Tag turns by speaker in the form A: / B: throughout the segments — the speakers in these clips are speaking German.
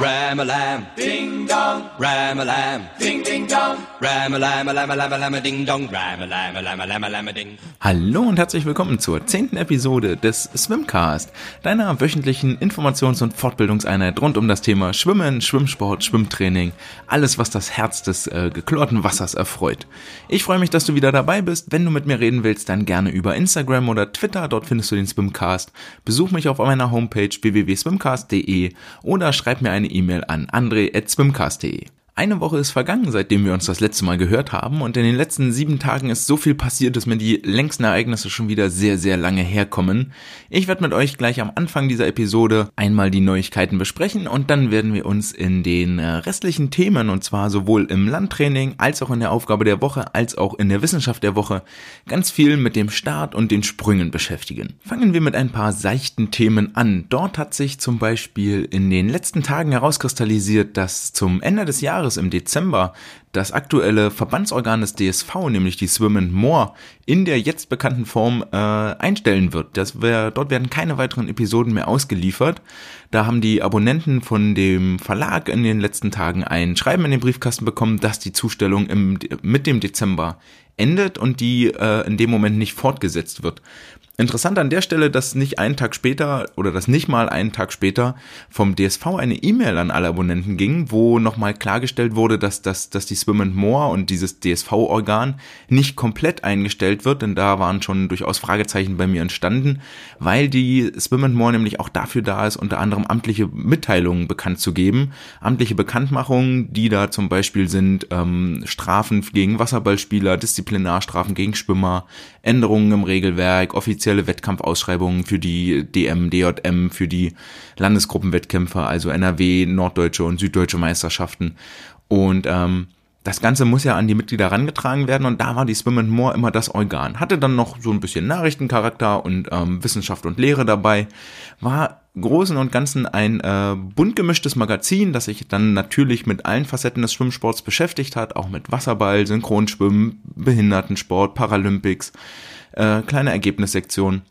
A: Ram-a-lam, ding dong. Ram-a-lam, ding ding dong. Ram-a-lam, a lam a lam a lam a ding dong. Ram-a-lam, a lam a lam a lam a ding.
B: Hallo und herzlich willkommen zur zehnten Episode des Swimcast, deiner wöchentlichen Informations- und Fortbildungseinheit rund um das Thema Schwimmen, Schwimmsport, Schwimmtraining, alles was das Herz des äh, geklorten Wassers erfreut. Ich freue mich, dass du wieder dabei bist. Wenn du mit mir reden willst, dann gerne über Instagram oder Twitter, dort findest du den Swimcast. Besuch mich auf meiner Homepage www.swimcast.de oder schreib mir eine E-Mail an andre.swimcast.de. Eine Woche ist vergangen, seitdem wir uns das letzte Mal gehört haben und in den letzten sieben Tagen ist so viel passiert, dass mir die längsten Ereignisse schon wieder sehr, sehr lange herkommen. Ich werde mit euch gleich am Anfang dieser Episode einmal die Neuigkeiten besprechen und dann werden wir uns in den äh, restlichen Themen und zwar sowohl im Landtraining als auch in der Aufgabe der Woche als auch in der Wissenschaft der Woche ganz viel mit dem Start und den Sprüngen beschäftigen. Fangen wir mit ein paar seichten Themen an. Dort hat sich zum Beispiel in den letzten Tagen herauskristallisiert, dass zum Ende des Jahres Jahres im Dezember das aktuelle Verbandsorgan des DSV, nämlich die Swim and More, in der jetzt bekannten Form äh, einstellen wird. Das wär, dort werden keine weiteren Episoden mehr ausgeliefert. Da haben die Abonnenten von dem Verlag in den letzten Tagen ein Schreiben in den Briefkasten bekommen, dass die Zustellung im, mit dem Dezember endet und die äh, in dem Moment nicht fortgesetzt wird. Interessant an der Stelle, dass nicht einen Tag später oder dass nicht mal einen Tag später vom DSV eine E-Mail an alle Abonnenten ging, wo nochmal klargestellt wurde, dass, dass, dass die Swim and More und dieses DSV-Organ nicht komplett eingestellt wird, denn da waren schon durchaus Fragezeichen bei mir entstanden, weil die Swim and More nämlich auch dafür da ist, unter anderem amtliche Mitteilungen bekannt zu geben. Amtliche Bekanntmachungen, die da zum Beispiel sind ähm, Strafen gegen Wasserballspieler, Disziplinarstrafen gegen Schwimmer, Änderungen im Regelwerk, offiziell offizielle Wettkampfausschreibungen für die DM, DJM, für die Landesgruppenwettkämpfe, also NRW, norddeutsche und süddeutsche Meisterschaften. Und ähm, das Ganze muss ja an die Mitglieder herangetragen werden und da war die Swim and More immer das Organ. Hatte dann noch so ein bisschen Nachrichtencharakter und ähm, Wissenschaft und Lehre dabei. War Großen und Ganzen ein äh, bunt gemischtes Magazin, das sich dann natürlich mit allen Facetten des Schwimmsports beschäftigt hat, auch mit Wasserball, Synchronschwimmen, Behindertensport, Paralympics, äh, kleine Ergebnissektion.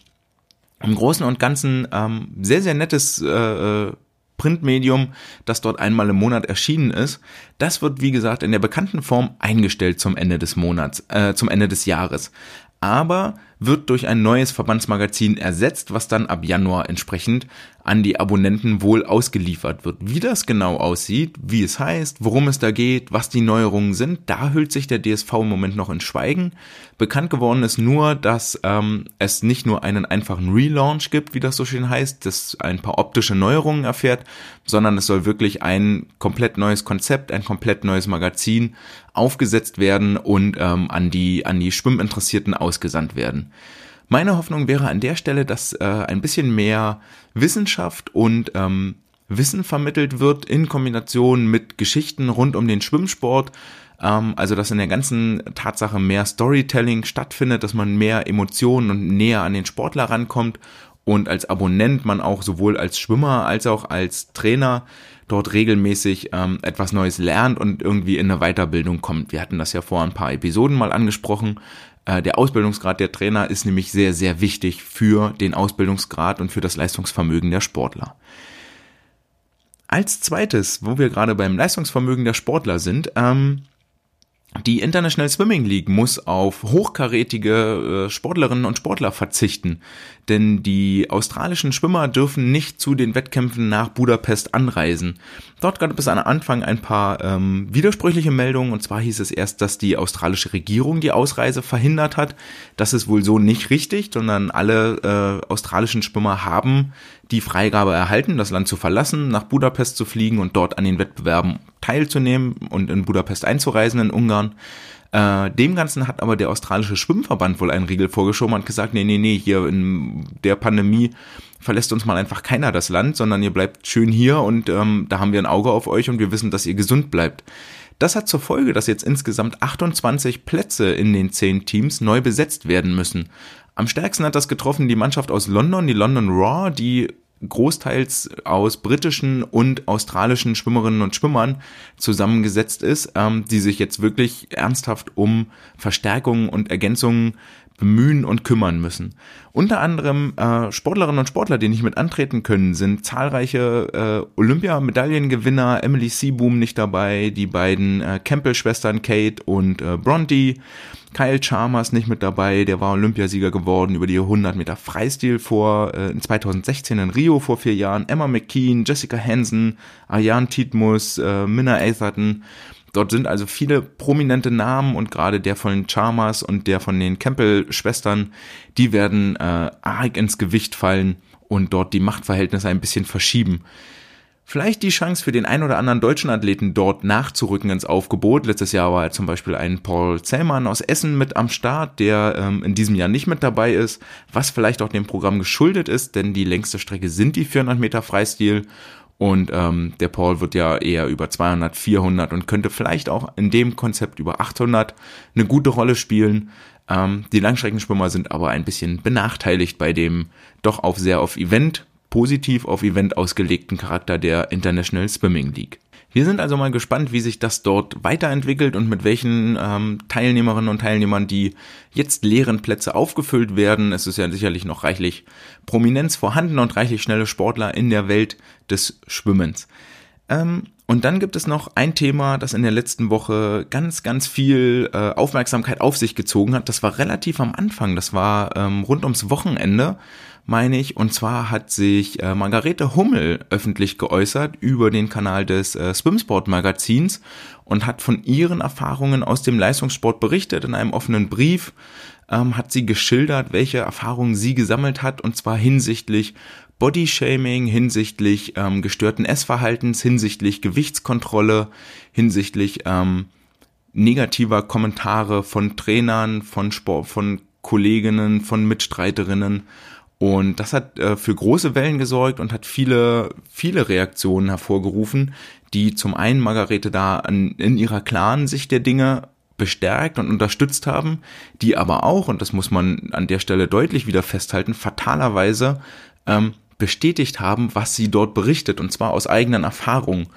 B: Im Großen und Ganzen ähm, sehr, sehr nettes äh, äh, Printmedium, das dort einmal im Monat erschienen ist. Das wird, wie gesagt, in der bekannten Form eingestellt zum Ende des Monats, äh, zum Ende des Jahres. Aber wird durch ein neues Verbandsmagazin ersetzt, was dann ab Januar entsprechend an die Abonnenten wohl ausgeliefert wird. Wie das genau aussieht, wie es heißt, worum es da geht, was die Neuerungen sind, da hüllt sich der DSV im Moment noch in Schweigen. Bekannt geworden ist nur, dass ähm, es nicht nur einen einfachen Relaunch gibt, wie das so schön heißt, das ein paar optische Neuerungen erfährt, sondern es soll wirklich ein komplett neues Konzept, ein komplett neues Magazin aufgesetzt werden und ähm, an die an die Schwimminteressierten ausgesandt werden. Meine Hoffnung wäre an der Stelle, dass äh, ein bisschen mehr Wissenschaft und ähm, Wissen vermittelt wird in Kombination mit Geschichten rund um den Schwimmsport. Ähm, also dass in der ganzen Tatsache mehr Storytelling stattfindet, dass man mehr Emotionen und näher an den Sportler rankommt und als Abonnent man auch sowohl als Schwimmer als auch als Trainer dort regelmäßig ähm, etwas Neues lernt und irgendwie in eine Weiterbildung kommt. Wir hatten das ja vor ein paar Episoden mal angesprochen. Äh, der Ausbildungsgrad der Trainer ist nämlich sehr, sehr wichtig für den Ausbildungsgrad und für das Leistungsvermögen der Sportler. Als zweites, wo wir gerade beim Leistungsvermögen der Sportler sind, ähm, die International Swimming League muss auf hochkarätige äh, Sportlerinnen und Sportler verzichten, denn die australischen Schwimmer dürfen nicht zu den Wettkämpfen nach Budapest anreisen. Dort gab es am Anfang ein paar ähm, widersprüchliche Meldungen, und zwar hieß es erst, dass die australische Regierung die Ausreise verhindert hat. Das ist wohl so nicht richtig, sondern alle äh, australischen Schwimmer haben die Freigabe erhalten, das Land zu verlassen, nach Budapest zu fliegen und dort an den Wettbewerben teilzunehmen und in Budapest einzureisen in Ungarn. Äh, dem Ganzen hat aber der australische Schwimmverband wohl einen Riegel vorgeschoben und gesagt, nee, nee, nee, hier in der Pandemie verlässt uns mal einfach keiner das Land, sondern ihr bleibt schön hier und ähm, da haben wir ein Auge auf euch und wir wissen, dass ihr gesund bleibt. Das hat zur Folge, dass jetzt insgesamt 28 Plätze in den 10 Teams neu besetzt werden müssen. Am stärksten hat das getroffen die Mannschaft aus London, die London Raw, die großteils aus britischen und australischen Schwimmerinnen und Schwimmern zusammengesetzt ist, ähm, die sich jetzt wirklich ernsthaft um Verstärkungen und Ergänzungen bemühen und kümmern müssen. Unter anderem äh, Sportlerinnen und Sportler, die nicht mit antreten können, sind zahlreiche äh, Olympiamedaillengewinner, Emily Seaboom nicht dabei, die beiden äh, Campbell-Schwestern Kate und äh, Bronte, Kyle Chalmers nicht mit dabei, der war Olympiasieger geworden über die 100 Meter Freistil vor äh, in 2016 in Rio vor vier Jahren, Emma McKean, Jessica Hansen, Arjan Titmus, äh, Minna Atherton, Dort sind also viele prominente Namen und gerade der von Chalmers und der von den Campbell-Schwestern, die werden äh, arg ins Gewicht fallen und dort die Machtverhältnisse ein bisschen verschieben. Vielleicht die Chance für den ein oder anderen deutschen Athleten dort nachzurücken ins Aufgebot. Letztes Jahr war zum Beispiel ein Paul Zellmann aus Essen mit am Start, der ähm, in diesem Jahr nicht mit dabei ist, was vielleicht auch dem Programm geschuldet ist, denn die längste Strecke sind die 400 Meter Freistil und ähm, der Paul wird ja eher über 200, 400 und könnte vielleicht auch in dem Konzept über 800 eine gute Rolle spielen. Ähm, die Langstreckenschwimmer sind aber ein bisschen benachteiligt bei dem doch auf sehr auf Event, positiv auf Event ausgelegten Charakter der International Swimming League. Wir sind also mal gespannt, wie sich das dort weiterentwickelt und mit welchen ähm, Teilnehmerinnen und Teilnehmern die jetzt leeren Plätze aufgefüllt werden. Es ist ja sicherlich noch reichlich Prominenz vorhanden und reichlich schnelle Sportler in der Welt des Schwimmens. Ähm, und dann gibt es noch ein Thema, das in der letzten Woche ganz, ganz viel äh, Aufmerksamkeit auf sich gezogen hat. Das war relativ am Anfang, das war ähm, rund ums Wochenende meine ich. Und zwar hat sich äh, Margarete Hummel öffentlich geäußert über den Kanal des äh, Swimsport Magazins und hat von ihren Erfahrungen aus dem Leistungssport berichtet in einem offenen Brief. Ähm, hat sie geschildert, welche Erfahrungen sie gesammelt hat und zwar hinsichtlich Bodyshaming, hinsichtlich ähm, gestörten Essverhaltens, hinsichtlich Gewichtskontrolle, hinsichtlich ähm, negativer Kommentare von Trainern, von Sport, von Kolleginnen, von Mitstreiterinnen und das hat äh, für große Wellen gesorgt und hat viele, viele Reaktionen hervorgerufen, die zum einen Margarete da an, in ihrer klaren Sicht der Dinge bestärkt und unterstützt haben, die aber auch, und das muss man an der Stelle deutlich wieder festhalten, fatalerweise ähm, bestätigt haben, was sie dort berichtet, und zwar aus eigenen Erfahrungen.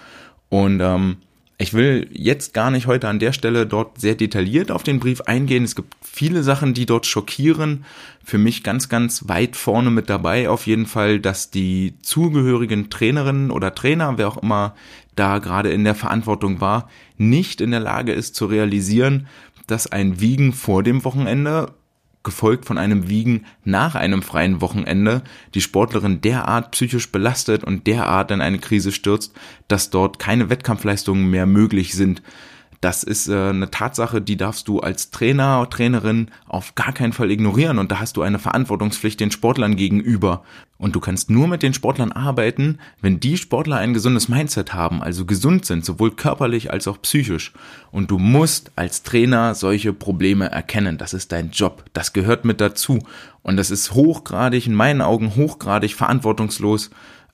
B: Und ähm, ich will jetzt gar nicht heute an der Stelle dort sehr detailliert auf den Brief eingehen. Es gibt viele Sachen, die dort schockieren. Für mich ganz, ganz weit vorne mit dabei auf jeden Fall, dass die zugehörigen Trainerinnen oder Trainer, wer auch immer da gerade in der Verantwortung war, nicht in der Lage ist zu realisieren, dass ein Wiegen vor dem Wochenende gefolgt von einem Wiegen nach einem freien Wochenende, die Sportlerin derart psychisch belastet und derart in eine Krise stürzt, dass dort keine Wettkampfleistungen mehr möglich sind. Das ist äh, eine Tatsache, die darfst du als Trainer, Trainerin auf gar keinen Fall ignorieren und da hast du eine Verantwortungspflicht den Sportlern gegenüber. Und du kannst nur mit den Sportlern arbeiten, wenn die Sportler ein gesundes Mindset haben, also gesund sind, sowohl körperlich als auch psychisch. Und du musst als Trainer solche Probleme erkennen. Das ist dein Job. Das gehört mit dazu. Und das ist hochgradig, in meinen Augen hochgradig verantwortungslos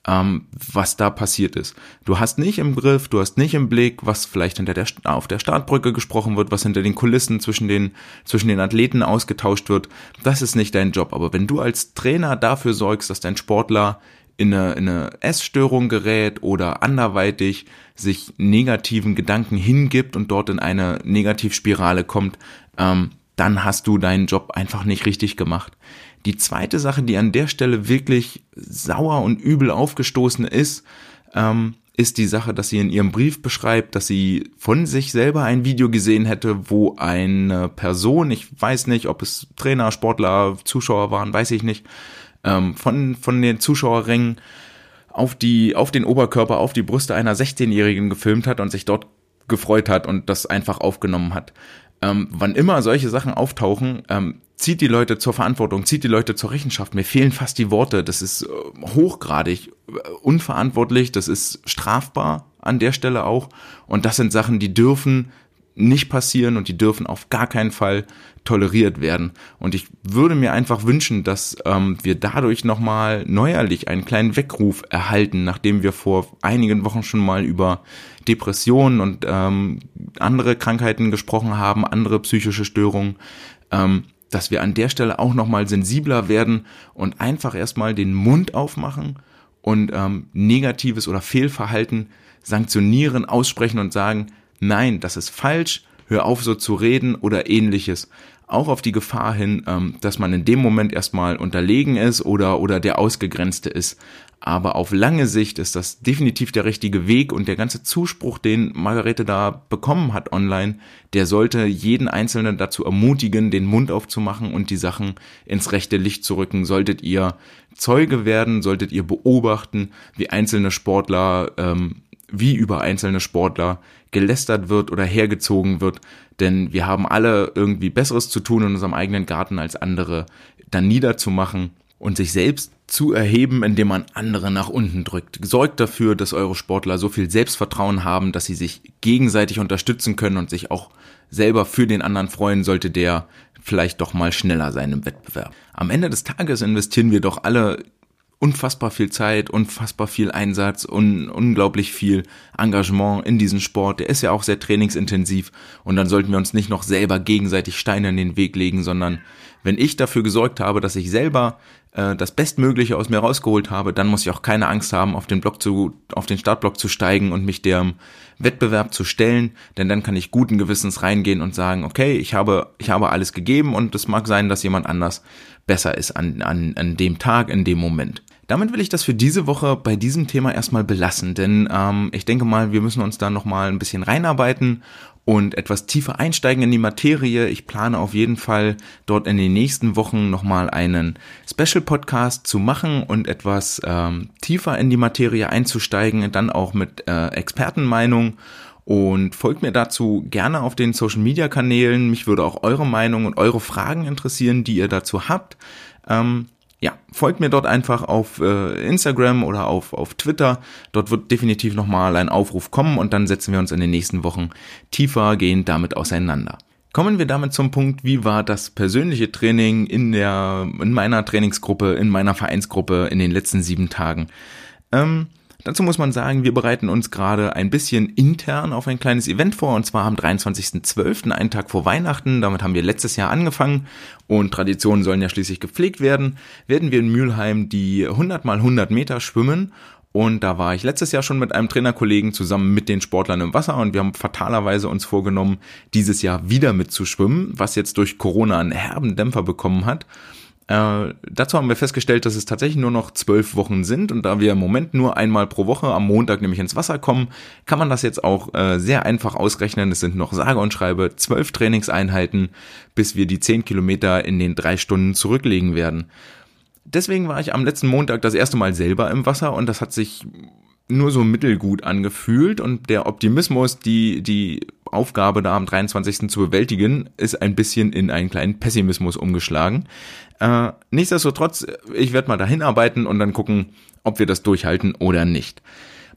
B: ähm, was da passiert ist. Du hast nicht im Griff, du hast nicht im Blick, was vielleicht hinter der, auf der Startbrücke gesprochen wird, was hinter den Kulissen zwischen den, zwischen den Athleten ausgetauscht wird. Das ist nicht dein Job. Aber wenn du als Trainer dafür sorgst, dass dein Sportler in eine, in eine Essstörung gerät oder anderweitig sich negativen Gedanken hingibt und dort in eine Negativspirale kommt, ähm, dann hast du deinen Job einfach nicht richtig gemacht. Die zweite Sache, die an der Stelle wirklich sauer und übel aufgestoßen ist, ähm, ist die Sache, dass sie in ihrem Brief beschreibt, dass sie von sich selber ein Video gesehen hätte, wo eine Person, ich weiß nicht, ob es Trainer, Sportler, Zuschauer waren, weiß ich nicht, ähm, von, von den Zuschauerrängen auf die, auf den Oberkörper, auf die Brüste einer 16-Jährigen gefilmt hat und sich dort gefreut hat und das einfach aufgenommen hat ähm, wann immer solche Sachen auftauchen, ähm, zieht die Leute zur Verantwortung, zieht die Leute zur Rechenschaft. Mir fehlen fast die Worte. Das ist äh, hochgradig äh, unverantwortlich, das ist strafbar an der Stelle auch. Und das sind Sachen, die dürfen nicht passieren und die dürfen auf gar keinen Fall toleriert werden. Und ich würde mir einfach wünschen, dass ähm, wir dadurch nochmal neuerlich einen kleinen Weckruf erhalten, nachdem wir vor einigen Wochen schon mal über Depressionen und ähm, andere Krankheiten gesprochen haben, andere psychische Störungen, ähm, dass wir an der Stelle auch nochmal sensibler werden und einfach erstmal den Mund aufmachen und ähm, negatives oder Fehlverhalten sanktionieren, aussprechen und sagen, nein, das ist falsch, hör auf so zu reden oder ähnliches. auch auf die Gefahr hin, ähm, dass man in dem Moment erstmal unterlegen ist oder, oder der Ausgegrenzte ist. Aber auf lange Sicht ist das definitiv der richtige Weg und der ganze Zuspruch, den Margarete da bekommen hat online, der sollte jeden Einzelnen dazu ermutigen, den Mund aufzumachen und die Sachen ins rechte Licht zu rücken. Solltet ihr Zeuge werden, solltet ihr beobachten, wie einzelne Sportler, ähm, wie über einzelne Sportler gelästert wird oder hergezogen wird, denn wir haben alle irgendwie Besseres zu tun in unserem eigenen Garten als andere dann niederzumachen und sich selbst zu erheben, indem man andere nach unten drückt. Sorgt dafür, dass eure Sportler so viel Selbstvertrauen haben, dass sie sich gegenseitig unterstützen können und sich auch selber für den anderen freuen, sollte der vielleicht doch mal schneller sein im Wettbewerb. Am Ende des Tages investieren wir doch alle unfassbar viel Zeit, unfassbar viel Einsatz und unglaublich viel Engagement in diesen Sport. Der ist ja auch sehr trainingsintensiv und dann sollten wir uns nicht noch selber gegenseitig Steine in den Weg legen, sondern wenn ich dafür gesorgt habe, dass ich selber äh, das Bestmögliche aus mir rausgeholt habe, dann muss ich auch keine Angst haben, auf den Block zu, auf den Startblock zu steigen und mich dem Wettbewerb zu stellen, denn dann kann ich guten Gewissens reingehen und sagen, okay, ich habe, ich habe alles gegeben und es mag sein, dass jemand anders besser ist an, an, an dem Tag, in dem Moment. Damit will ich das für diese Woche bei diesem Thema erstmal belassen, denn ähm, ich denke mal, wir müssen uns da nochmal ein bisschen reinarbeiten und etwas tiefer einsteigen in die Materie. Ich plane auf jeden Fall dort in den nächsten Wochen nochmal einen Special Podcast zu machen und etwas ähm, tiefer in die Materie einzusteigen, dann auch mit äh, Expertenmeinung. Und folgt mir dazu gerne auf den Social Media Kanälen. Mich würde auch eure Meinung und eure Fragen interessieren, die ihr dazu habt. Ähm, ja, folgt mir dort einfach auf äh, Instagram oder auf, auf Twitter. Dort wird definitiv nochmal ein Aufruf kommen und dann setzen wir uns in den nächsten Wochen tiefer gehend damit auseinander. Kommen wir damit zum Punkt, wie war das persönliche Training in der, in meiner Trainingsgruppe, in meiner Vereinsgruppe in den letzten sieben Tagen? Ähm, Dazu muss man sagen, wir bereiten uns gerade ein bisschen intern auf ein kleines Event vor und zwar am 23.12., einen Tag vor Weihnachten. Damit haben wir letztes Jahr angefangen und Traditionen sollen ja schließlich gepflegt werden. Werden wir in Mülheim die 100 mal 100 Meter schwimmen und da war ich letztes Jahr schon mit einem Trainerkollegen zusammen mit den Sportlern im Wasser und wir haben fatalerweise uns vorgenommen, dieses Jahr wieder mitzuschwimmen, was jetzt durch Corona einen herben Dämpfer bekommen hat. Äh, dazu haben wir festgestellt, dass es tatsächlich nur noch zwölf Wochen sind und da wir im Moment nur einmal pro Woche am Montag nämlich ins Wasser kommen, kann man das jetzt auch äh, sehr einfach ausrechnen. Es sind noch sage und schreibe zwölf Trainingseinheiten, bis wir die zehn Kilometer in den drei Stunden zurücklegen werden. Deswegen war ich am letzten Montag das erste Mal selber im Wasser und das hat sich nur so mittelgut angefühlt und der Optimismus, die, die Aufgabe da am 23. zu bewältigen, ist ein bisschen in einen kleinen Pessimismus umgeschlagen. Äh, nichtsdestotrotz, ich werde mal dahin arbeiten und dann gucken, ob wir das durchhalten oder nicht.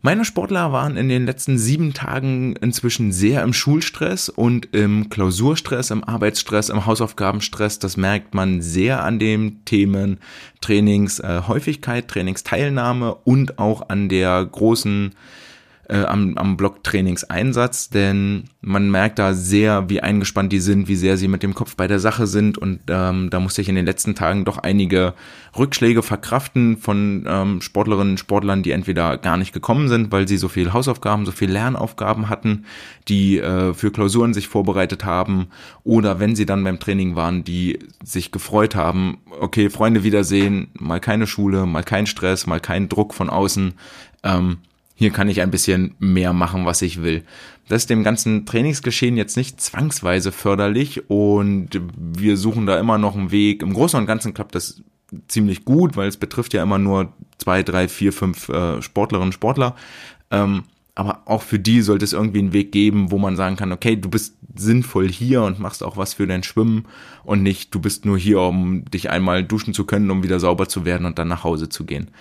B: Meine Sportler waren in den letzten sieben Tagen inzwischen sehr im Schulstress und im Klausurstress, im Arbeitsstress, im Hausaufgabenstress. Das merkt man sehr an den Themen Trainingshäufigkeit, Trainingsteilnahme und auch an der großen äh, am, am Blocktrainingseinsatz, denn man merkt da sehr, wie eingespannt die sind, wie sehr sie mit dem Kopf bei der Sache sind und ähm, da musste ich in den letzten Tagen doch einige Rückschläge verkraften von ähm, Sportlerinnen und Sportlern, die entweder gar nicht gekommen sind, weil sie so viel Hausaufgaben, so viel Lernaufgaben hatten, die äh, für Klausuren sich vorbereitet haben oder wenn sie dann beim Training waren, die sich gefreut haben, okay, Freunde wiedersehen, mal keine Schule, mal kein Stress, mal kein Druck von außen. Ähm, hier kann ich ein bisschen mehr machen, was ich will. Das ist dem ganzen Trainingsgeschehen jetzt nicht zwangsweise förderlich und wir suchen da immer noch einen Weg. Im Großen und Ganzen klappt das ziemlich gut, weil es betrifft ja immer nur zwei, drei, vier, fünf äh, Sportlerinnen und Sportler. Ähm, aber auch für die sollte es irgendwie einen Weg geben, wo man sagen kann, okay, du bist sinnvoll hier und machst auch was für dein Schwimmen und nicht, du bist nur hier, um dich einmal duschen zu können, um wieder sauber zu werden und dann nach Hause zu gehen.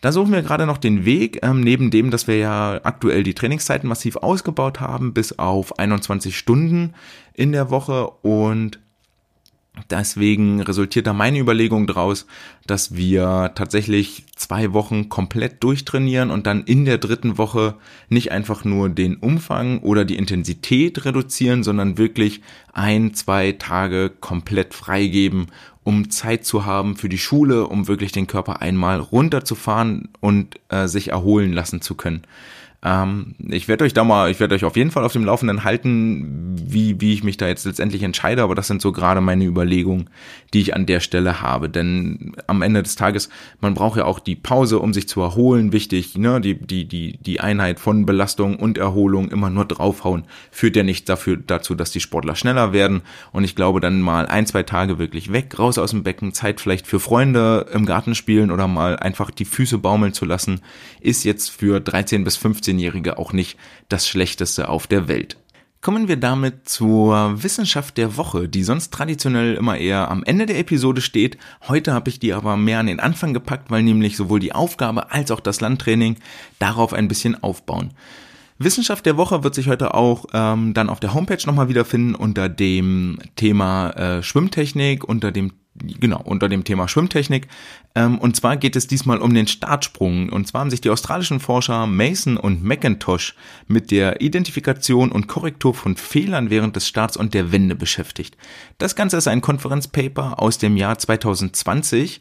B: Da suchen wir gerade noch den Weg, ähm, neben dem, dass wir ja aktuell die Trainingszeiten massiv ausgebaut haben, bis auf 21 Stunden in der Woche und Deswegen resultiert da meine Überlegung draus, dass wir tatsächlich zwei Wochen komplett durchtrainieren und dann in der dritten Woche nicht einfach nur den Umfang oder die Intensität reduzieren, sondern wirklich ein, zwei Tage komplett freigeben, um Zeit zu haben für die Schule, um wirklich den Körper einmal runterzufahren und äh, sich erholen lassen zu können. Ähm, ich werde euch da mal, ich werde euch auf jeden Fall auf dem Laufenden halten, wie, wie ich mich da jetzt letztendlich entscheide, aber das sind so gerade meine Überlegungen, die ich an der Stelle habe. Denn am Ende des Tages, man braucht ja auch die Pause, um sich zu erholen, wichtig, ne? Die, die, die, die Einheit von Belastung und Erholung immer nur draufhauen, führt ja nicht dafür dazu, dass die Sportler schneller werden. Und ich glaube, dann mal ein, zwei Tage wirklich weg, raus aus dem Becken, Zeit vielleicht für Freunde im Garten spielen oder mal einfach die Füße baumeln zu lassen, ist jetzt für 13 bis 15-Jährige auch nicht das Schlechteste auf der Welt. Kommen wir damit zur Wissenschaft der Woche, die sonst traditionell immer eher am Ende der Episode steht. Heute habe ich die aber mehr an den Anfang gepackt, weil nämlich sowohl die Aufgabe als auch das Landtraining darauf ein bisschen aufbauen. Wissenschaft der Woche wird sich heute auch ähm, dann auf der Homepage nochmal wiederfinden unter dem Thema äh, Schwimmtechnik, unter dem genau, unter dem Thema Schwimmtechnik. Ähm, und zwar geht es diesmal um den Startsprung. Und zwar haben sich die australischen Forscher Mason und McIntosh mit der Identifikation und Korrektur von Fehlern während des Starts und der Wende beschäftigt. Das Ganze ist ein Konferenzpaper aus dem Jahr 2020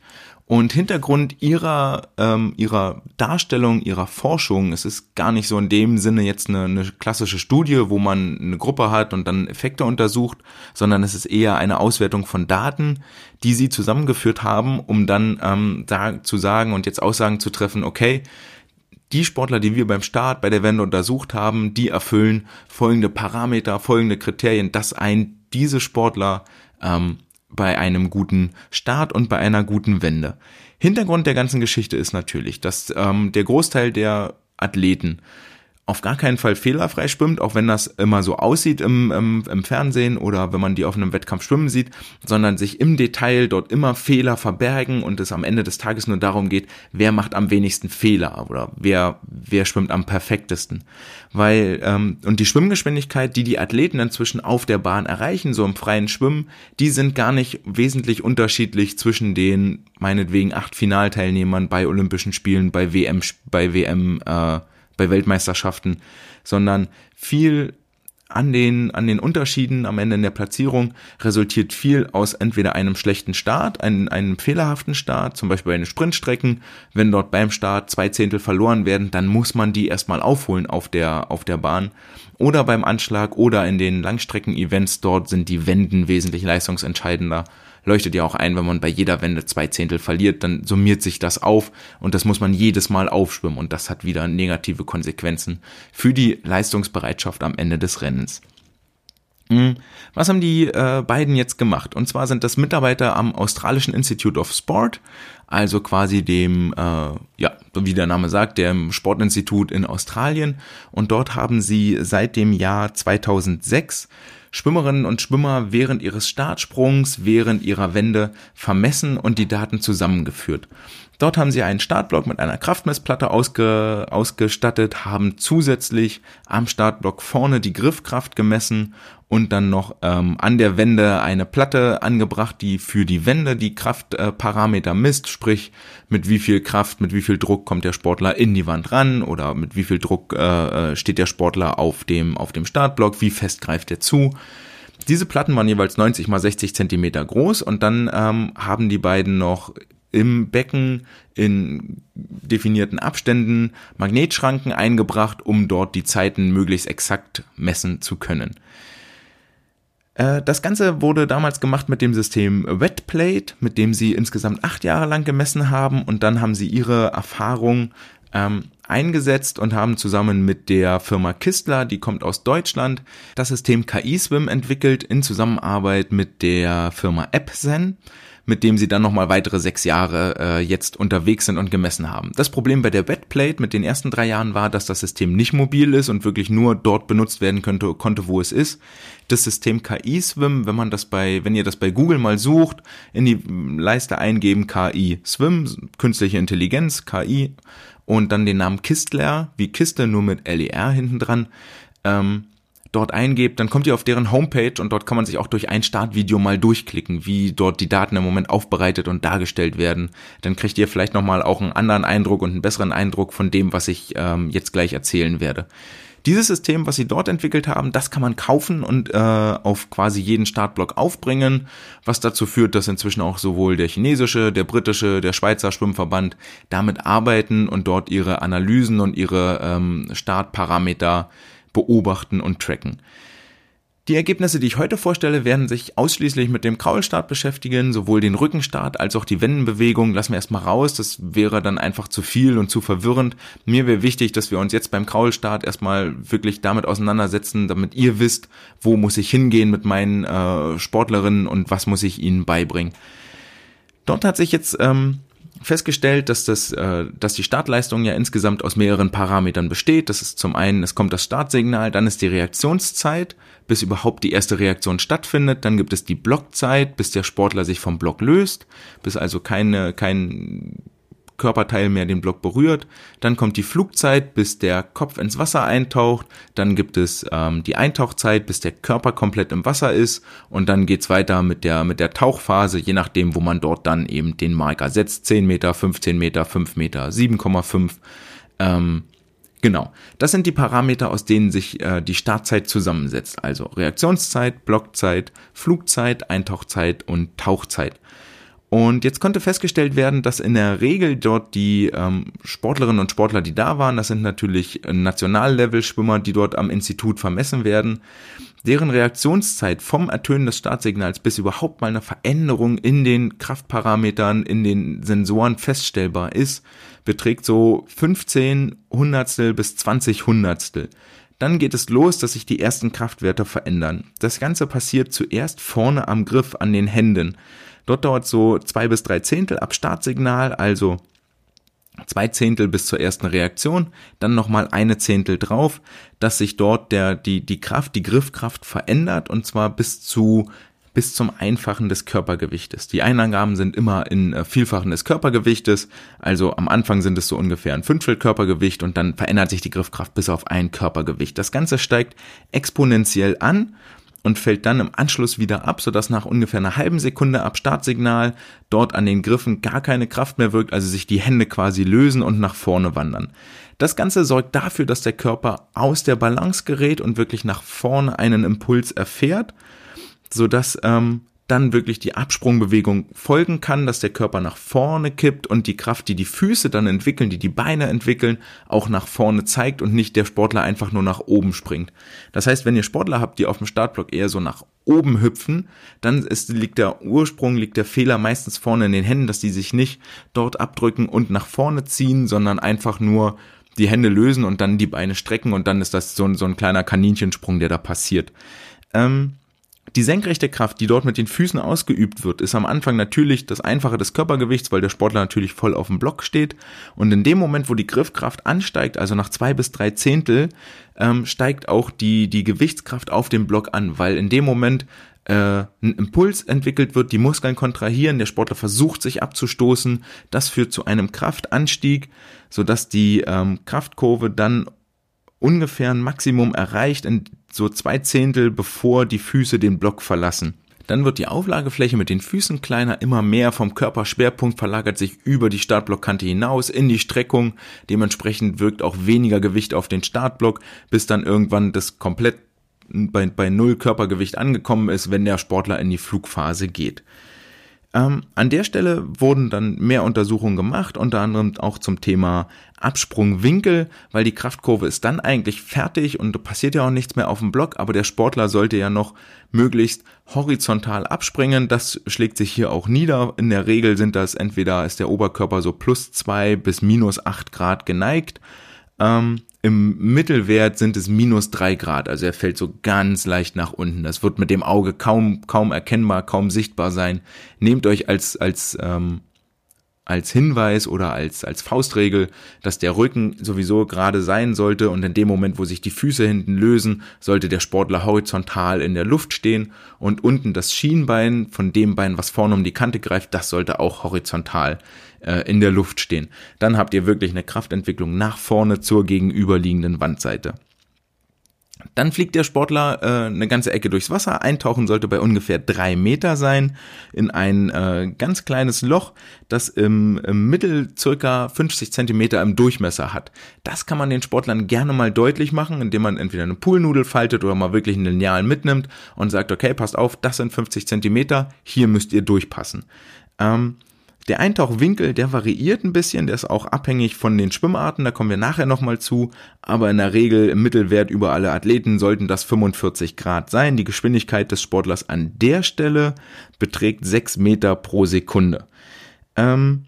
B: und Hintergrund ihrer, ähm, ihrer Darstellung, ihrer Forschung, es ist gar nicht so in dem Sinne jetzt eine, eine klassische Studie, wo man eine Gruppe hat und dann Effekte untersucht, sondern es ist eher eine Auswertung von Daten, die sie zusammengeführt haben, um dann ähm, da zu sagen und jetzt Aussagen zu treffen, okay, die Sportler, die wir beim Start bei der Wende untersucht haben, die erfüllen folgende Parameter, folgende Kriterien, dass ein diese Sportler ähm, bei einem guten Start und bei einer guten Wende. Hintergrund der ganzen Geschichte ist natürlich, dass ähm, der Großteil der Athleten auf gar keinen Fall fehlerfrei schwimmt, auch wenn das immer so aussieht im, im, im, Fernsehen oder wenn man die auf einem Wettkampf schwimmen sieht, sondern sich im Detail dort immer Fehler verbergen und es am Ende des Tages nur darum geht, wer macht am wenigsten Fehler oder wer, wer schwimmt am perfektesten. Weil, ähm, und die Schwimmgeschwindigkeit, die die Athleten inzwischen auf der Bahn erreichen, so im freien Schwimmen, die sind gar nicht wesentlich unterschiedlich zwischen den meinetwegen acht Finalteilnehmern bei Olympischen Spielen, bei WM, bei WM, äh, bei Weltmeisterschaften, sondern viel an den, an den Unterschieden am Ende in der Platzierung resultiert viel aus entweder einem schlechten Start, einem, einem fehlerhaften Start, zum Beispiel bei den Sprintstrecken. Wenn dort beim Start zwei Zehntel verloren werden, dann muss man die erstmal aufholen auf der, auf der Bahn. Oder beim Anschlag oder in den Langstrecken-Events, dort sind die Wenden wesentlich leistungsentscheidender leuchtet ja auch ein, wenn man bei jeder Wende zwei Zehntel verliert, dann summiert sich das auf und das muss man jedes Mal aufschwimmen und das hat wieder negative Konsequenzen für die Leistungsbereitschaft am Ende des Rennens. Hm, was haben die äh, beiden jetzt gemacht? Und zwar sind das Mitarbeiter am Australischen Institute of Sport, also quasi dem, äh, ja, wie der Name sagt, dem Sportinstitut in Australien. Und dort haben sie seit dem Jahr 2006 Schwimmerinnen und Schwimmer während ihres Startsprungs, während ihrer Wende vermessen und die Daten zusammengeführt. Dort haben sie einen Startblock mit einer Kraftmessplatte ausge, ausgestattet, haben zusätzlich am Startblock vorne die Griffkraft gemessen und dann noch ähm, an der Wende eine Platte angebracht, die für die Wende die Kraftparameter äh, misst, sprich mit wie viel Kraft, mit wie viel Druck kommt der Sportler in die Wand ran oder mit wie viel Druck äh, äh steht der Sportler auf dem, auf dem Startblock, wie fest greift er zu. Diese Platten waren jeweils 90 mal 60 Zentimeter groß und dann ähm, haben die beiden noch im Becken in definierten Abständen Magnetschranken eingebracht, um dort die Zeiten möglichst exakt messen zu können. Äh, das Ganze wurde damals gemacht mit dem System Wetplate, mit dem sie insgesamt acht Jahre lang gemessen haben und dann haben sie ihre Erfahrung ähm, eingesetzt und haben zusammen mit der Firma Kistler, die kommt aus Deutschland, das System KI-Swim entwickelt in Zusammenarbeit mit der Firma AppZen mit dem sie dann nochmal weitere sechs Jahre äh, jetzt unterwegs sind und gemessen haben. Das Problem bei der Wetplate mit den ersten drei Jahren war, dass das System nicht mobil ist und wirklich nur dort benutzt werden könnte, konnte, wo es ist. Das System KI Swim, wenn man das bei, wenn ihr das bei Google mal sucht, in die Leiste eingeben KI Swim, künstliche Intelligenz, KI und dann den Namen Kistler, wie Kiste, nur mit LER hinten dran. Ähm, dort eingebt, dann kommt ihr auf deren Homepage und dort kann man sich auch durch ein Startvideo mal durchklicken, wie dort die Daten im Moment aufbereitet und dargestellt werden. Dann kriegt ihr vielleicht nochmal auch einen anderen Eindruck und einen besseren Eindruck von dem, was ich ähm, jetzt gleich erzählen werde. Dieses System, was sie dort entwickelt haben, das kann man kaufen und äh, auf quasi jeden Startblock aufbringen, was dazu führt, dass inzwischen auch sowohl der chinesische, der britische, der Schweizer Schwimmverband damit arbeiten und dort ihre Analysen und ihre ähm, Startparameter beobachten und tracken. Die Ergebnisse, die ich heute vorstelle, werden sich ausschließlich mit dem Kraulstart beschäftigen, sowohl den Rückenstart als auch die Wendenbewegung. Lassen wir erstmal raus, das wäre dann einfach zu viel und zu verwirrend. Mir wäre wichtig, dass wir uns jetzt beim Kraulstart erstmal wirklich damit auseinandersetzen, damit ihr wisst, wo muss ich hingehen mit meinen äh, Sportlerinnen und was muss ich ihnen beibringen. Dort hat sich jetzt ähm, festgestellt, dass das, äh, dass die Startleistung ja insgesamt aus mehreren Parametern besteht. Das ist zum einen, es kommt das Startsignal, dann ist die Reaktionszeit, bis überhaupt die erste Reaktion stattfindet. Dann gibt es die Blockzeit, bis der Sportler sich vom Block löst, bis also keine, kein Körperteil mehr den Block berührt. Dann kommt die Flugzeit, bis der Kopf ins Wasser eintaucht. Dann gibt es ähm, die Eintauchzeit, bis der Körper komplett im Wasser ist. Und dann geht's weiter mit der, mit der Tauchphase, je nachdem, wo man dort dann eben den Marker setzt. 10 Meter, 15 Meter, 5 Meter, 7,5. Ähm, Genau, das sind die Parameter, aus denen sich äh, die Startzeit zusammensetzt. Also Reaktionszeit, Blockzeit, Flugzeit, Eintauchzeit und Tauchzeit. Und jetzt konnte festgestellt werden, dass in der Regel dort die ähm, Sportlerinnen und Sportler, die da waren, das sind natürlich Nationallevel-Schwimmer, die dort am Institut vermessen werden, deren Reaktionszeit vom Ertönen des Startsignals bis überhaupt mal eine Veränderung in den Kraftparametern, in den Sensoren feststellbar ist, beträgt so 15 Hundertstel bis 20 Hundertstel. Dann geht es los, dass sich die ersten Kraftwerte verändern. Das Ganze passiert zuerst vorne am Griff an den Händen. Dort dauert so zwei bis drei Zehntel ab Startsignal, also zwei Zehntel bis zur ersten Reaktion, dann nochmal eine Zehntel drauf, dass sich dort der, die, die Kraft, die Griffkraft verändert und zwar bis zu bis zum Einfachen des Körpergewichtes. Die Einangaben sind immer in äh, Vielfachen des Körpergewichtes, also am Anfang sind es so ungefähr ein Fünftel Körpergewicht und dann verändert sich die Griffkraft bis auf ein Körpergewicht. Das Ganze steigt exponentiell an und fällt dann im Anschluss wieder ab, sodass nach ungefähr einer halben Sekunde ab Startsignal dort an den Griffen gar keine Kraft mehr wirkt, also sich die Hände quasi lösen und nach vorne wandern. Das Ganze sorgt dafür, dass der Körper aus der Balance gerät und wirklich nach vorne einen Impuls erfährt, sodass ähm, dann wirklich die Absprungbewegung folgen kann, dass der Körper nach vorne kippt und die Kraft, die die Füße dann entwickeln, die die Beine entwickeln, auch nach vorne zeigt und nicht der Sportler einfach nur nach oben springt. Das heißt, wenn ihr Sportler habt, die auf dem Startblock eher so nach oben hüpfen, dann ist, liegt der Ursprung, liegt der Fehler meistens vorne in den Händen, dass die sich nicht dort abdrücken und nach vorne ziehen, sondern einfach nur die Hände lösen und dann die Beine strecken und dann ist das so ein, so ein kleiner Kaninchensprung, der da passiert. Ähm, die senkrechte Kraft, die dort mit den Füßen ausgeübt wird, ist am Anfang natürlich das Einfache des Körpergewichts, weil der Sportler natürlich voll auf dem Block steht. Und in dem Moment, wo die Griffkraft ansteigt, also nach zwei bis drei Zehntel, ähm, steigt auch die, die Gewichtskraft auf dem Block an, weil in dem Moment äh, ein Impuls entwickelt wird, die Muskeln kontrahieren, der Sportler versucht sich abzustoßen, das führt zu einem Kraftanstieg, sodass die ähm, Kraftkurve dann ungefähr ein Maximum erreicht, in so zwei Zehntel bevor die Füße den Block verlassen. Dann wird die Auflagefläche mit den Füßen kleiner, immer mehr vom Körperschwerpunkt verlagert sich über die Startblockkante hinaus in die Streckung. Dementsprechend wirkt auch weniger Gewicht auf den Startblock, bis dann irgendwann das komplett bei, bei Null Körpergewicht angekommen ist, wenn der Sportler in die Flugphase geht. Ähm, an der Stelle wurden dann mehr Untersuchungen gemacht, unter anderem auch zum Thema Absprungwinkel, weil die Kraftkurve ist dann eigentlich fertig und passiert ja auch nichts mehr auf dem Block, aber der Sportler sollte ja noch möglichst horizontal abspringen. Das schlägt sich hier auch nieder. In der Regel sind das entweder ist der Oberkörper so plus zwei bis minus acht Grad geneigt. Ähm, im Mittelwert sind es minus drei Grad, also er fällt so ganz leicht nach unten. Das wird mit dem Auge kaum, kaum erkennbar, kaum sichtbar sein. Nehmt euch als, als, ähm, als Hinweis oder als, als Faustregel, dass der Rücken sowieso gerade sein sollte und in dem Moment, wo sich die Füße hinten lösen, sollte der Sportler horizontal in der Luft stehen und unten das Schienbein von dem Bein, was vorne um die Kante greift, das sollte auch horizontal äh, in der Luft stehen. Dann habt ihr wirklich eine Kraftentwicklung nach vorne zur gegenüberliegenden Wandseite. Dann fliegt der Sportler äh, eine ganze Ecke durchs Wasser. Eintauchen sollte bei ungefähr drei Meter sein in ein äh, ganz kleines Loch, das im, im Mittel circa 50 Zentimeter im Durchmesser hat. Das kann man den Sportlern gerne mal deutlich machen, indem man entweder eine Poolnudel faltet oder mal wirklich einen Lineal mitnimmt und sagt, okay, passt auf, das sind 50 Zentimeter, hier müsst ihr durchpassen. Ähm, der Eintauchwinkel, der variiert ein bisschen, der ist auch abhängig von den Schwimmarten, da kommen wir nachher nochmal zu, aber in der Regel im Mittelwert über alle Athleten sollten das 45 Grad sein. Die Geschwindigkeit des Sportlers an der Stelle beträgt 6 Meter pro Sekunde. Ähm,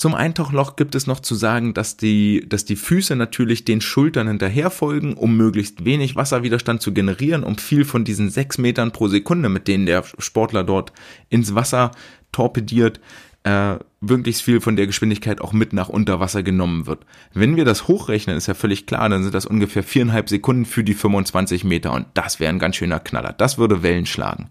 B: zum Eintauchloch gibt es noch zu sagen, dass die, dass die Füße natürlich den Schultern hinterher folgen, um möglichst wenig Wasserwiderstand zu generieren, um viel von diesen sechs Metern pro Sekunde, mit denen der Sportler dort ins Wasser torpediert, äh, wirklich viel von der Geschwindigkeit auch mit nach unter Wasser genommen wird. Wenn wir das hochrechnen, ist ja völlig klar, dann sind das ungefähr viereinhalb Sekunden für die 25 Meter und das wäre ein ganz schöner Knaller. Das würde Wellen schlagen.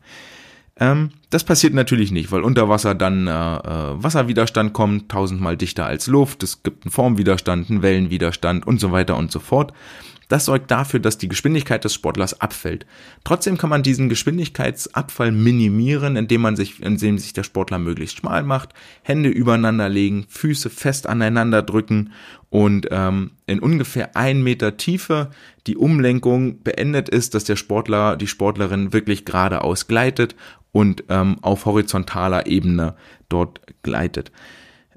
B: Ähm, das passiert natürlich nicht, weil unter Wasser dann äh, äh, Wasserwiderstand kommt, tausendmal dichter als Luft, es gibt einen Formwiderstand, einen Wellenwiderstand und so weiter und so fort. Das sorgt dafür, dass die Geschwindigkeit des Sportlers abfällt. Trotzdem kann man diesen Geschwindigkeitsabfall minimieren, indem man sich, indem sich der Sportler möglichst schmal macht, Hände übereinander legen, Füße fest aneinander drücken und ähm, in ungefähr ein Meter Tiefe die Umlenkung beendet ist, dass der Sportler, die Sportlerin wirklich geradeaus gleitet und ähm, auf horizontaler Ebene dort gleitet.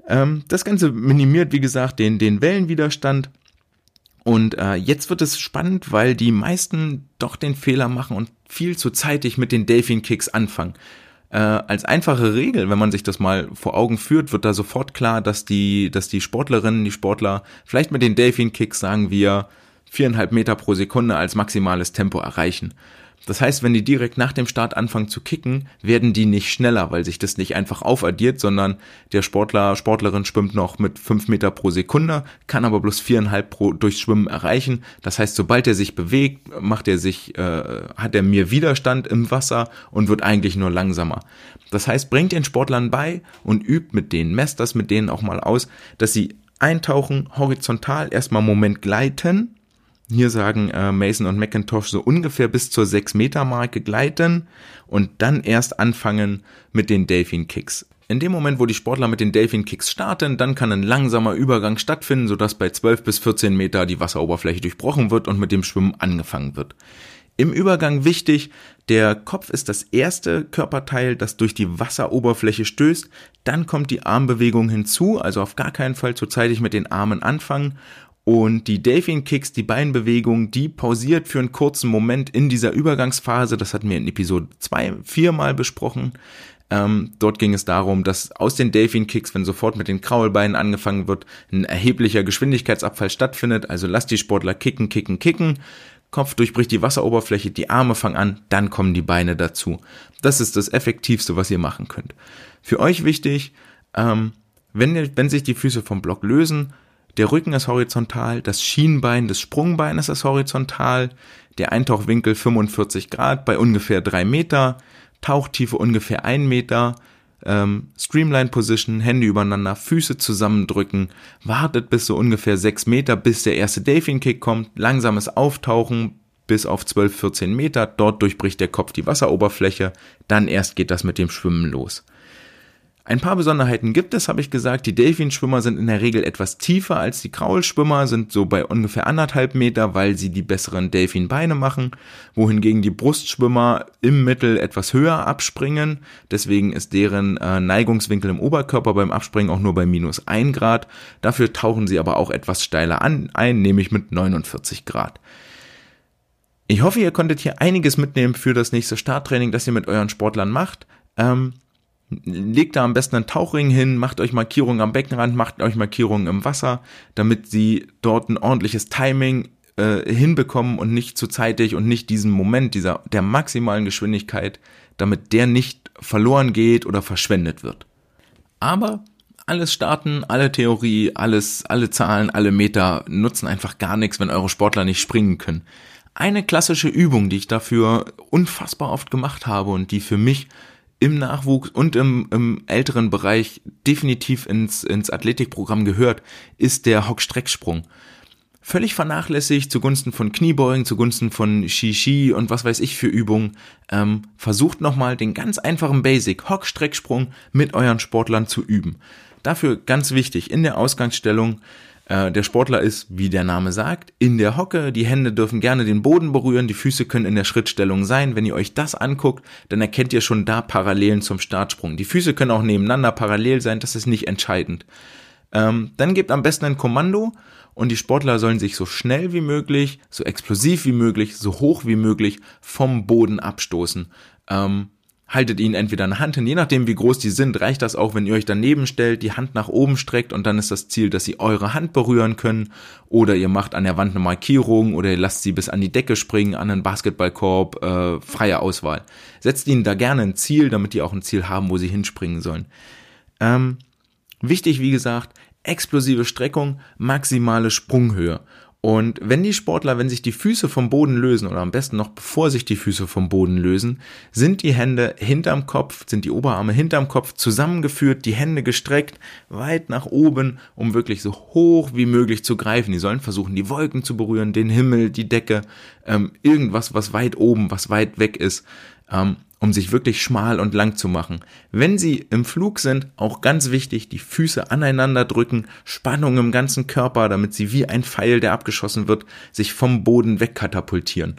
B: Ähm, das Ganze minimiert, wie gesagt, den, den Wellenwiderstand und äh, jetzt wird es spannend, weil die meisten doch den Fehler machen und viel zu zeitig mit den Delfin Kicks anfangen. Äh, als einfache Regel, wenn man sich das mal vor Augen führt, wird da sofort klar, dass die, dass die Sportlerinnen, die Sportler vielleicht mit den Delfin Kicks sagen wir viereinhalb Meter pro Sekunde als maximales Tempo erreichen. Das heißt, wenn die direkt nach dem Start anfangen zu kicken, werden die nicht schneller, weil sich das nicht einfach aufaddiert, sondern der Sportler, Sportlerin schwimmt noch mit fünf Meter pro Sekunde, kann aber bloß viereinhalb pro durchs Schwimmen erreichen. Das heißt, sobald er sich bewegt, macht er sich, äh, hat er mehr Widerstand im Wasser und wird eigentlich nur langsamer. Das heißt, bringt den Sportlern bei und übt mit denen, messt das mit denen auch mal aus, dass sie eintauchen, horizontal erstmal Moment gleiten, hier sagen äh, Mason und McIntosh so ungefähr bis zur 6-Meter-Marke gleiten und dann erst anfangen mit den Delfin-Kicks. In dem Moment, wo die Sportler mit den Delfin-Kicks starten, dann kann ein langsamer Übergang stattfinden, sodass bei 12 bis 14 Meter die Wasseroberfläche durchbrochen wird und mit dem Schwimmen angefangen wird. Im Übergang wichtig, der Kopf ist das erste Körperteil, das durch die Wasseroberfläche stößt, dann kommt die Armbewegung hinzu, also auf gar keinen Fall zu zeitig mit den Armen anfangen und die Delfin Kicks, die Beinbewegung, die pausiert für einen kurzen Moment in dieser Übergangsphase. Das hatten wir in Episode 2 viermal besprochen. Ähm, dort ging es darum, dass aus den Delfin Kicks, wenn sofort mit den Kraulbeinen angefangen wird, ein erheblicher Geschwindigkeitsabfall stattfindet. Also lasst die Sportler kicken, kicken, kicken. Kopf durchbricht die Wasseroberfläche, die Arme fangen an, dann kommen die Beine dazu. Das ist das Effektivste, was ihr machen könnt. Für euch wichtig, ähm, wenn, wenn sich die Füße vom Block lösen, der Rücken ist horizontal, das Schienbein des Sprungbeines ist horizontal, der Eintauchwinkel 45 Grad bei ungefähr drei Meter, Tauchtiefe ungefähr ein Meter, ähm, Streamline Position, Hände übereinander, Füße zusammendrücken, wartet bis so ungefähr sechs Meter, bis der erste Delfin Kick kommt, langsames Auftauchen bis auf 12, 14 Meter, dort durchbricht der Kopf die Wasseroberfläche, dann erst geht das mit dem Schwimmen los. Ein paar Besonderheiten gibt es, habe ich gesagt. Die Delfinschwimmer sind in der Regel etwas tiefer als die Kraulschwimmer, sind so bei ungefähr anderthalb Meter, weil sie die besseren Delfinbeine machen, wohingegen die Brustschwimmer im Mittel etwas höher abspringen. Deswegen ist deren äh, Neigungswinkel im Oberkörper beim Abspringen auch nur bei minus ein Grad. Dafür tauchen sie aber auch etwas steiler an, ein, nämlich mit 49 Grad. Ich hoffe, ihr konntet hier einiges mitnehmen für das nächste Starttraining, das ihr mit euren Sportlern macht. Ähm, legt da am besten einen Tauchring hin, macht euch Markierungen am Beckenrand, macht euch Markierungen im Wasser, damit sie dort ein ordentliches Timing äh, hinbekommen und nicht zu zeitig und nicht diesen Moment dieser der maximalen Geschwindigkeit, damit der nicht verloren geht oder verschwendet wird. Aber alles starten, alle Theorie, alles, alle Zahlen, alle Meter nutzen einfach gar nichts, wenn eure Sportler nicht springen können. Eine klassische Übung, die ich dafür unfassbar oft gemacht habe und die für mich im Nachwuchs und im, im älteren Bereich definitiv ins, ins Athletikprogramm gehört, ist der Hockstrecksprung. völlig vernachlässigt zugunsten von Kniebeugen, zugunsten von Shishi und was weiß ich für Übungen. Ähm, versucht nochmal den ganz einfachen Basic Hockstrecksprung mit euren Sportlern zu üben. Dafür ganz wichtig in der Ausgangsstellung. Äh, der Sportler ist, wie der Name sagt, in der Hocke. Die Hände dürfen gerne den Boden berühren. Die Füße können in der Schrittstellung sein. Wenn ihr euch das anguckt, dann erkennt ihr schon da Parallelen zum Startsprung. Die Füße können auch nebeneinander parallel sein. Das ist nicht entscheidend. Ähm, dann gebt am besten ein Kommando und die Sportler sollen sich so schnell wie möglich, so explosiv wie möglich, so hoch wie möglich vom Boden abstoßen. Ähm, haltet ihnen entweder eine Hand hin, je nachdem wie groß die sind, reicht das auch, wenn ihr euch daneben stellt, die Hand nach oben streckt und dann ist das Ziel, dass sie eure Hand berühren können oder ihr macht an der Wand eine Markierung oder ihr lasst sie bis an die Decke springen, an einen Basketballkorb, äh, freie Auswahl. Setzt ihnen da gerne ein Ziel, damit die auch ein Ziel haben, wo sie hinspringen sollen. Ähm, wichtig, wie gesagt, explosive Streckung, maximale Sprunghöhe. Und wenn die Sportler, wenn sich die Füße vom Boden lösen, oder am besten noch bevor sich die Füße vom Boden lösen, sind die Hände hinterm Kopf, sind die Oberarme hinterm Kopf zusammengeführt, die Hände gestreckt, weit nach oben, um wirklich so hoch wie möglich zu greifen. Die sollen versuchen, die Wolken zu berühren, den Himmel, die Decke, ähm, irgendwas, was weit oben, was weit weg ist. Ähm, um sich wirklich schmal und lang zu machen. Wenn sie im Flug sind, auch ganz wichtig, die Füße aneinander drücken, Spannung im ganzen Körper, damit sie wie ein Pfeil, der abgeschossen wird, sich vom Boden wegkatapultieren.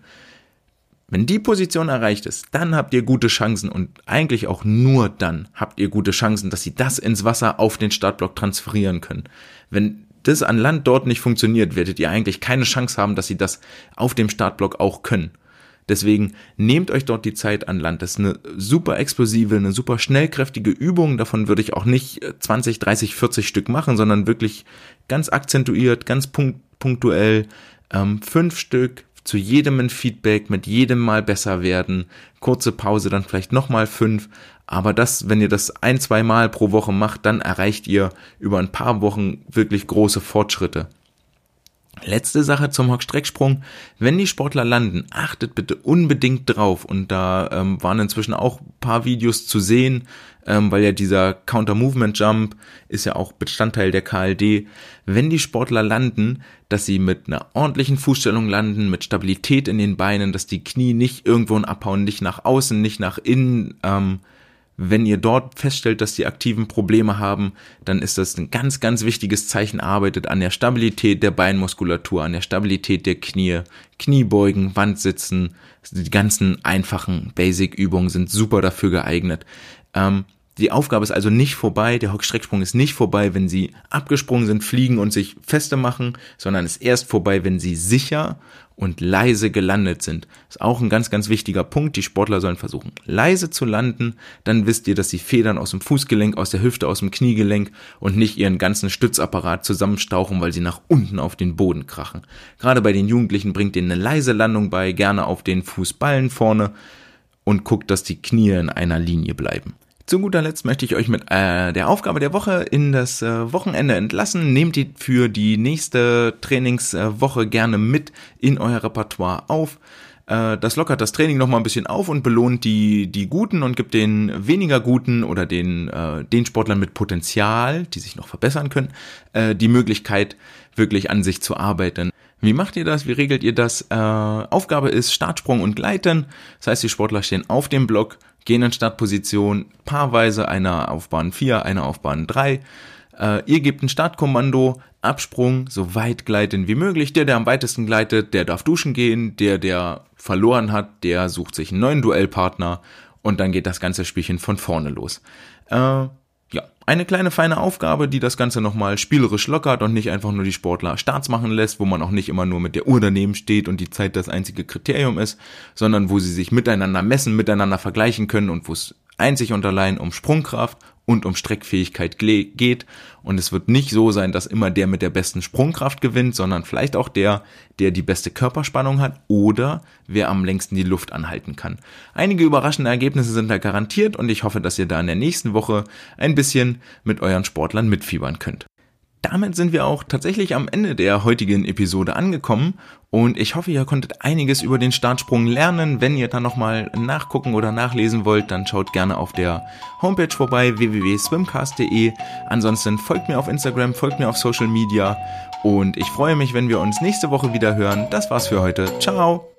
B: Wenn die Position erreicht ist, dann habt ihr gute Chancen und eigentlich auch nur dann habt ihr gute Chancen, dass sie das ins Wasser auf den Startblock transferieren können. Wenn das an Land dort nicht funktioniert, werdet ihr eigentlich keine Chance haben, dass sie das auf dem Startblock auch können. Deswegen nehmt euch dort die Zeit an Land. Das ist eine super explosive, eine super schnellkräftige Übung. Davon würde ich auch nicht 20, 30, 40 Stück machen, sondern wirklich ganz akzentuiert, ganz punkt, punktuell. Ähm, fünf Stück, zu jedem ein Feedback, mit jedem Mal besser werden. Kurze Pause, dann vielleicht nochmal fünf. Aber das, wenn ihr das ein, zwei Mal pro Woche macht, dann erreicht ihr über ein paar Wochen wirklich große Fortschritte. Letzte Sache zum Hockstrecksprung. Wenn die Sportler landen, achtet bitte unbedingt drauf. Und da ähm, waren inzwischen auch paar Videos zu sehen, ähm, weil ja dieser Counter-Movement-Jump ist ja auch Bestandteil der KLD. Wenn die Sportler landen, dass sie mit einer ordentlichen Fußstellung landen, mit Stabilität in den Beinen, dass die Knie nicht irgendwo abhauen, nicht nach außen, nicht nach innen, ähm, wenn ihr dort feststellt, dass die aktiven Probleme haben, dann ist das ein ganz, ganz wichtiges Zeichen. Arbeitet an der Stabilität der Beinmuskulatur, an der Stabilität der Knie, Kniebeugen, Wandsitzen. Die ganzen einfachen Basic-Übungen sind super dafür geeignet. Ähm, die Aufgabe ist also nicht vorbei, der Hockstrecksprung ist nicht vorbei, wenn sie abgesprungen sind, fliegen und sich feste machen, sondern ist erst vorbei, wenn sie sicher und leise gelandet sind. ist auch ein ganz, ganz wichtiger Punkt. Die Sportler sollen versuchen, leise zu landen. Dann wisst ihr, dass sie Federn aus dem Fußgelenk, aus der Hüfte, aus dem Kniegelenk und nicht ihren ganzen Stützapparat zusammenstauchen, weil sie nach unten auf den Boden krachen. Gerade bei den Jugendlichen bringt ihnen eine leise Landung bei, gerne auf den Fußballen vorne und guckt, dass die Knie in einer Linie bleiben. Zu guter Letzt möchte ich euch mit äh, der Aufgabe der Woche in das äh, Wochenende entlassen. Nehmt die für die nächste Trainingswoche gerne mit in euer Repertoire auf. Äh, das lockert das Training nochmal ein bisschen auf und belohnt die, die Guten und gibt den weniger Guten oder den, äh, den Sportlern mit Potenzial, die sich noch verbessern können, äh, die Möglichkeit, wirklich an sich zu arbeiten. Wie macht ihr das? Wie regelt ihr das? Äh, Aufgabe ist Startsprung und Gleiten. Das heißt, die Sportler stehen auf dem Block, gehen in Startposition, paarweise einer auf Bahn 4, einer auf Bahn 3. Äh, ihr gebt ein Startkommando, Absprung, so weit gleiten wie möglich. Der, der am weitesten gleitet, der darf duschen gehen. Der, der verloren hat, der sucht sich einen neuen Duellpartner. Und dann geht das ganze Spielchen von vorne los. Äh, ja, eine kleine feine Aufgabe, die das Ganze nochmal spielerisch lockert und nicht einfach nur die Sportler Starts machen lässt, wo man auch nicht immer nur mit der Uhr daneben steht und die Zeit das einzige Kriterium ist, sondern wo sie sich miteinander messen, miteinander vergleichen können und wo es einzig und allein um Sprungkraft und um Streckfähigkeit geht. Und es wird nicht so sein, dass immer der mit der besten Sprungkraft gewinnt, sondern vielleicht auch der, der die beste Körperspannung hat oder wer am längsten die Luft anhalten kann. Einige überraschende Ergebnisse sind da garantiert und ich hoffe, dass ihr da in der nächsten Woche ein bisschen mit euren Sportlern mitfiebern könnt. Damit sind wir auch tatsächlich am Ende der heutigen Episode angekommen und ich hoffe, ihr konntet einiges über den Startsprung lernen. Wenn ihr da nochmal nachgucken oder nachlesen wollt, dann schaut gerne auf der Homepage vorbei www.swimcast.de. Ansonsten folgt mir auf Instagram, folgt mir auf Social Media und ich freue mich, wenn wir uns nächste Woche wieder hören. Das war's für heute. Ciao!